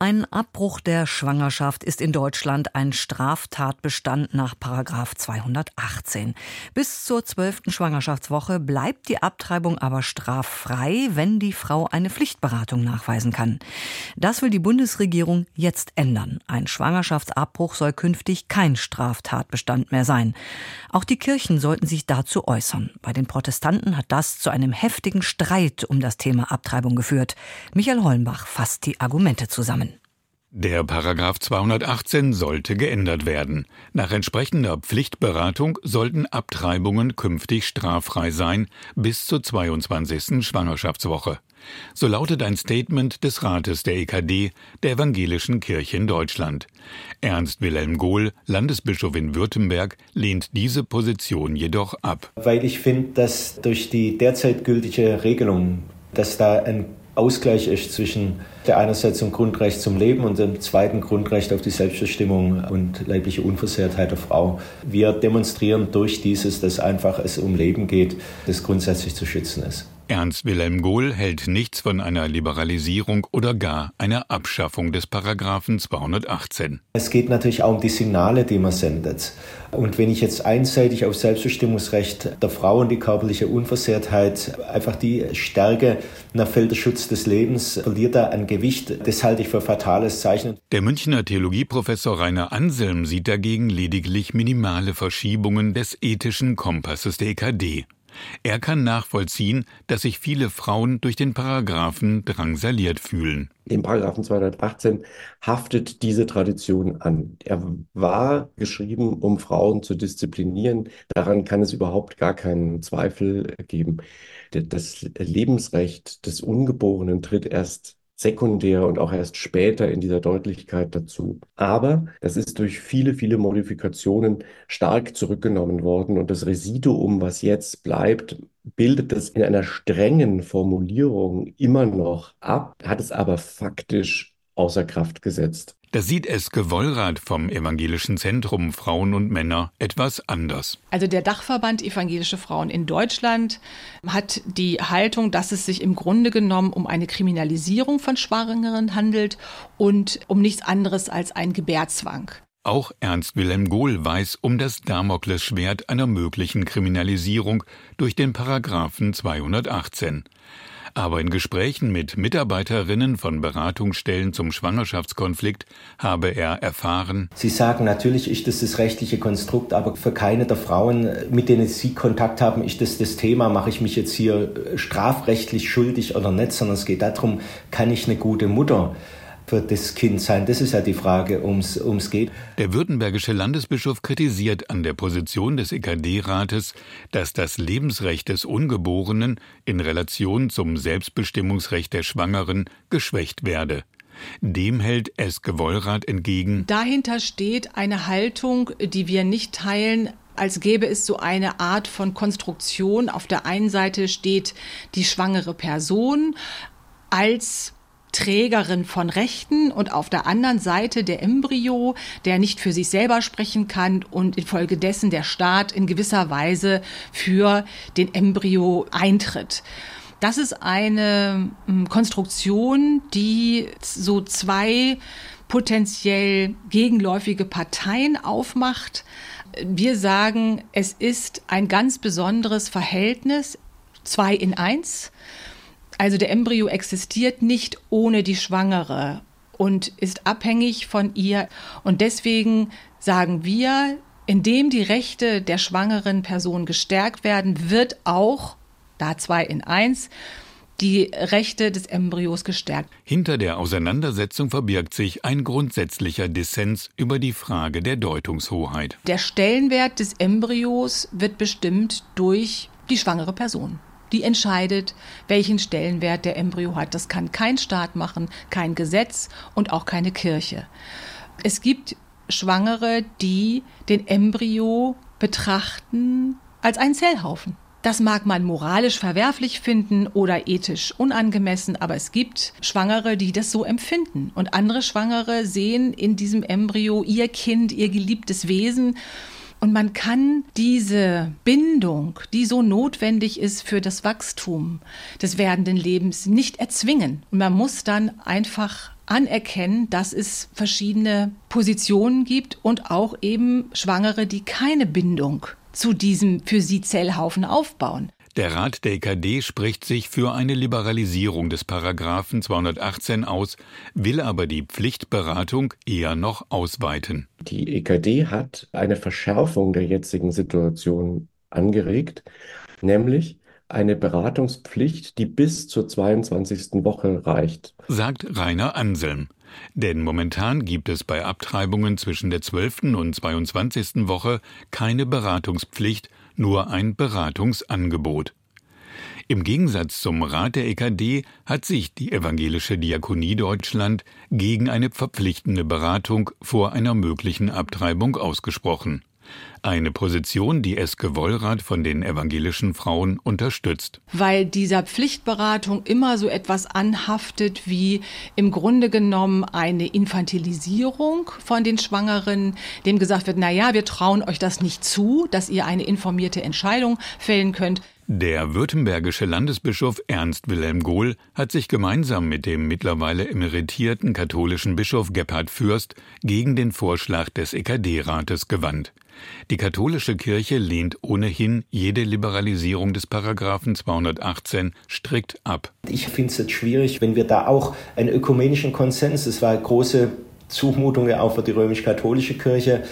Ein Abbruch der Schwangerschaft ist in Deutschland ein Straftatbestand nach Paragraf 218. Bis zur zwölften Schwangerschaftswoche bleibt die Abtreibung aber straffrei, wenn die Frau eine Pflichtberatung nachweisen kann. Das will die Bundesregierung jetzt ändern. Ein Schwangerschaftsabbruch soll künftig kein Straftatbestand mehr sein. Auch die Kirchen sollten sich dazu äußern. Bei den Protestanten hat das zu einem heftigen Streit um das Thema Abtreibung geführt. Michael Hollenbach fasst die Argumente zusammen. Der Paragraph 218 sollte geändert werden. Nach entsprechender Pflichtberatung sollten Abtreibungen künftig straffrei sein bis zur 22. Schwangerschaftswoche. So lautet ein Statement des Rates der EKD der Evangelischen Kirche in Deutschland. Ernst Wilhelm Gohl, Landesbischof in Württemberg, lehnt diese Position jedoch ab. Weil ich finde, dass durch die derzeit gültige Regelung, dass da ein Ausgleich ist zwischen der einerseits dem Grundrecht zum Leben und dem zweiten Grundrecht auf die Selbstbestimmung und leibliche Unversehrtheit der Frau. Wir demonstrieren durch dieses, dass einfach es um Leben geht, das grundsätzlich zu schützen ist. Ernst Wilhelm Gohl hält nichts von einer Liberalisierung oder gar einer Abschaffung des Paragraphen 218. Es geht natürlich auch um die Signale, die man sendet. Und wenn ich jetzt einseitig auf Selbstbestimmungsrecht der Frau und die körperliche Unversehrtheit einfach die Stärke, nach fällt der Schutz des Lebens, verliert da an Gewicht. Das halte ich für fatales Zeichen. Der Münchner Theologieprofessor Rainer Anselm sieht dagegen lediglich minimale Verschiebungen des ethischen Kompasses der EKD. Er kann nachvollziehen, dass sich viele Frauen durch den Paragraphen drangsaliert fühlen. Dem Paragraphen 218 haftet diese Tradition an. Er war geschrieben, um Frauen zu disziplinieren. Daran kann es überhaupt gar keinen Zweifel geben. Das Lebensrecht des Ungeborenen tritt erst sekundär und auch erst später in dieser Deutlichkeit dazu. Aber das ist durch viele, viele Modifikationen stark zurückgenommen worden und das Residuum, was jetzt bleibt, bildet es in einer strengen Formulierung immer noch ab, hat es aber faktisch außer Kraft gesetzt. Da sieht es Gewollrat vom Evangelischen Zentrum Frauen und Männer etwas anders. Also der Dachverband Evangelische Frauen in Deutschland hat die Haltung, dass es sich im Grunde genommen um eine Kriminalisierung von Schwangeren handelt und um nichts anderes als ein Gebärzwang. Auch Ernst Wilhelm Gohl weiß um das Damoklesschwert einer möglichen Kriminalisierung durch den Paragraphen 218. Aber in Gesprächen mit Mitarbeiterinnen von Beratungsstellen zum Schwangerschaftskonflikt habe er erfahren, Sie sagen, natürlich ist das das rechtliche Konstrukt, aber für keine der Frauen, mit denen Sie Kontakt haben, ist das das Thema, mache ich mich jetzt hier strafrechtlich schuldig oder nicht, sondern es geht darum, kann ich eine gute Mutter für das Kind sein? Das ist ja die Frage, ums ums geht. Der württembergische Landesbischof kritisiert an der Position des EKD-Rates, dass das Lebensrecht des Ungeborenen in Relation zum Selbstbestimmungsrecht der Schwangeren geschwächt werde. Dem hält Eske Wollrath entgegen. Dahinter steht eine Haltung, die wir nicht teilen, als gäbe es so eine Art von Konstruktion. Auf der einen Seite steht die schwangere Person als Trägerin von Rechten und auf der anderen Seite der Embryo, der nicht für sich selber sprechen kann und infolgedessen der Staat in gewisser Weise für den Embryo eintritt. Das ist eine hm, Konstruktion, die so zwei potenziell gegenläufige Parteien aufmacht. Wir sagen, es ist ein ganz besonderes Verhältnis, zwei in eins. Also der Embryo existiert nicht ohne die Schwangere und ist abhängig von ihr. Und deswegen sagen wir, indem die Rechte der schwangeren Person gestärkt werden, wird auch, da zwei in eins, die Rechte des Embryos gestärkt. Hinter der Auseinandersetzung verbirgt sich ein grundsätzlicher Dissens über die Frage der Deutungshoheit. Der Stellenwert des Embryos wird bestimmt durch die schwangere Person die entscheidet, welchen Stellenwert der Embryo hat. Das kann kein Staat machen, kein Gesetz und auch keine Kirche. Es gibt Schwangere, die den Embryo betrachten als einen Zellhaufen. Das mag man moralisch verwerflich finden oder ethisch unangemessen, aber es gibt Schwangere, die das so empfinden. Und andere Schwangere sehen in diesem Embryo ihr Kind, ihr geliebtes Wesen Und man kann diese Bindung, die so notwendig ist für das Wachstum des werdenden Lebens, nicht erzwingen. Und man muss dann einfach anerkennen, dass es verschiedene Positionen gibt und auch eben Schwangere, die keine Bindung zu diesem für sie Zellhaufen aufbauen. Der Rat der EKD spricht sich für eine Liberalisierung des Paragraphen 218 aus, will aber die Pflichtberatung eher noch ausweiten. Die EKD hat eine Verschärfung der jetzigen Situation angeregt, nämlich eine Beratungspflicht, die bis zur 22. Woche reicht. Sagt Rainer Anselm. Denn momentan gibt es bei Abtreibungen zwischen der 12. und 22. Woche keine Beratungspflicht, nur ein Beratungsangebot. Im Gegensatz zum Rat der EKD hat sich die Evangelische Diakonie Deutschland gegen eine verpflichtende Beratung vor einer möglichen Abtreibung ausgesprochen. Eine Position, die Eske Wollrath von den evangelischen Frauen unterstützt. Weil dieser Pflichtberatung immer so etwas anhaftet wie im Grunde genommen eine Infantilisierung von den Schwangeren, dem gesagt wird, na ja, wir trauen euch das nicht zu, dass ihr eine informierte Entscheidung fällen könnt. Der württembergische Landesbischof Ernst Wilhelm Gohl hat sich gemeinsam mit dem mittlerweile emeritierten katholischen Bischof Gebhard Fürst gegen den Vorschlag des EKD-Rates gewandt. Die katholische Kirche lehnt ohnehin jede Liberalisierung des Paragraphen 218 strikt ab. Ich finde es schwierig, wenn wir da auch einen ökumenischen Konsens, es war große Zumutung ja auch für die römisch-katholische Kirche,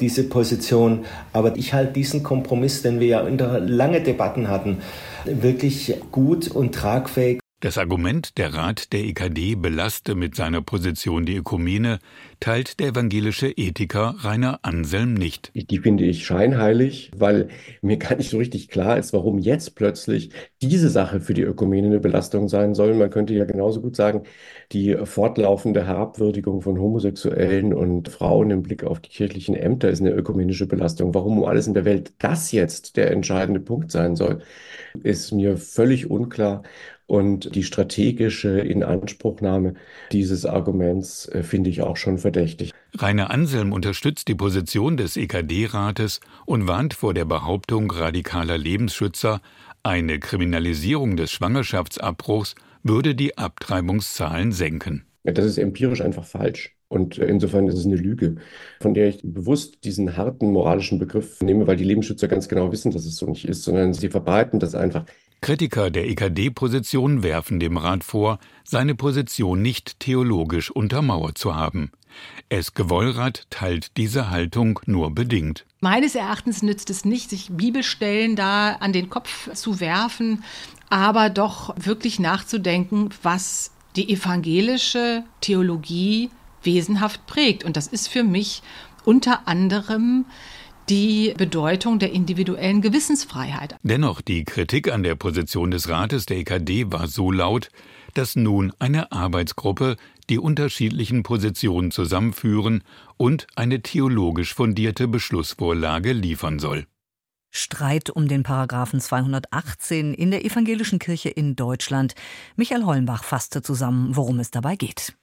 diese Position. Aber ich halte diesen Kompromiss, den wir ja unter lange Debatten hatten, wirklich gut und tragfähig. Das Argument, der Rat der EKD belaste mit seiner Position die Ökumene, teilt der evangelische Ethiker Rainer Anselm nicht. Die finde ich scheinheilig, weil mir gar nicht so richtig klar ist, warum jetzt plötzlich diese Sache für die Ökumene eine Belastung sein soll. Man könnte ja genauso gut sagen, die fortlaufende Herabwürdigung von Homosexuellen und Frauen im Blick auf die kirchlichen Ämter ist eine ökumenische Belastung. Warum um alles in der Welt das jetzt der entscheidende Punkt sein soll, ist mir völlig unklar. Und die strategische Inanspruchnahme dieses Arguments äh, finde ich auch schon verdächtig. Rainer Anselm unterstützt die Position des EKD-Rates und warnt vor der Behauptung radikaler Lebensschützer, eine Kriminalisierung des Schwangerschaftsabbruchs würde die Abtreibungszahlen senken. Das ist empirisch einfach falsch. Und äh, insofern ist es eine Lüge, von der ich bewusst diesen harten moralischen Begriff nehme, weil die Lebensschützer ganz genau wissen, dass es so nicht ist, sondern sie verbreiten das einfach. Kritiker der EKD-Position werfen dem Rat vor, seine Position nicht theologisch untermauert zu haben. Eske Wollrath teilt diese Haltung nur bedingt. Meines Erachtens nützt es nicht, sich Bibelstellen da an den Kopf zu werfen, aber doch wirklich nachzudenken, was die evangelische Theologie wesenhaft prägt. Und das ist für mich unter anderem die Bedeutung der individuellen Gewissensfreiheit. Dennoch, die Kritik an der Position des Rates der EKD war so laut, dass nun eine Arbeitsgruppe die unterschiedlichen Positionen zusammenführen und eine theologisch fundierte Beschlussvorlage liefern soll. Streit um den Paragraphen 218 in der evangelischen Kirche in Deutschland. Michael Hollenbach fasste zusammen, worum es dabei geht.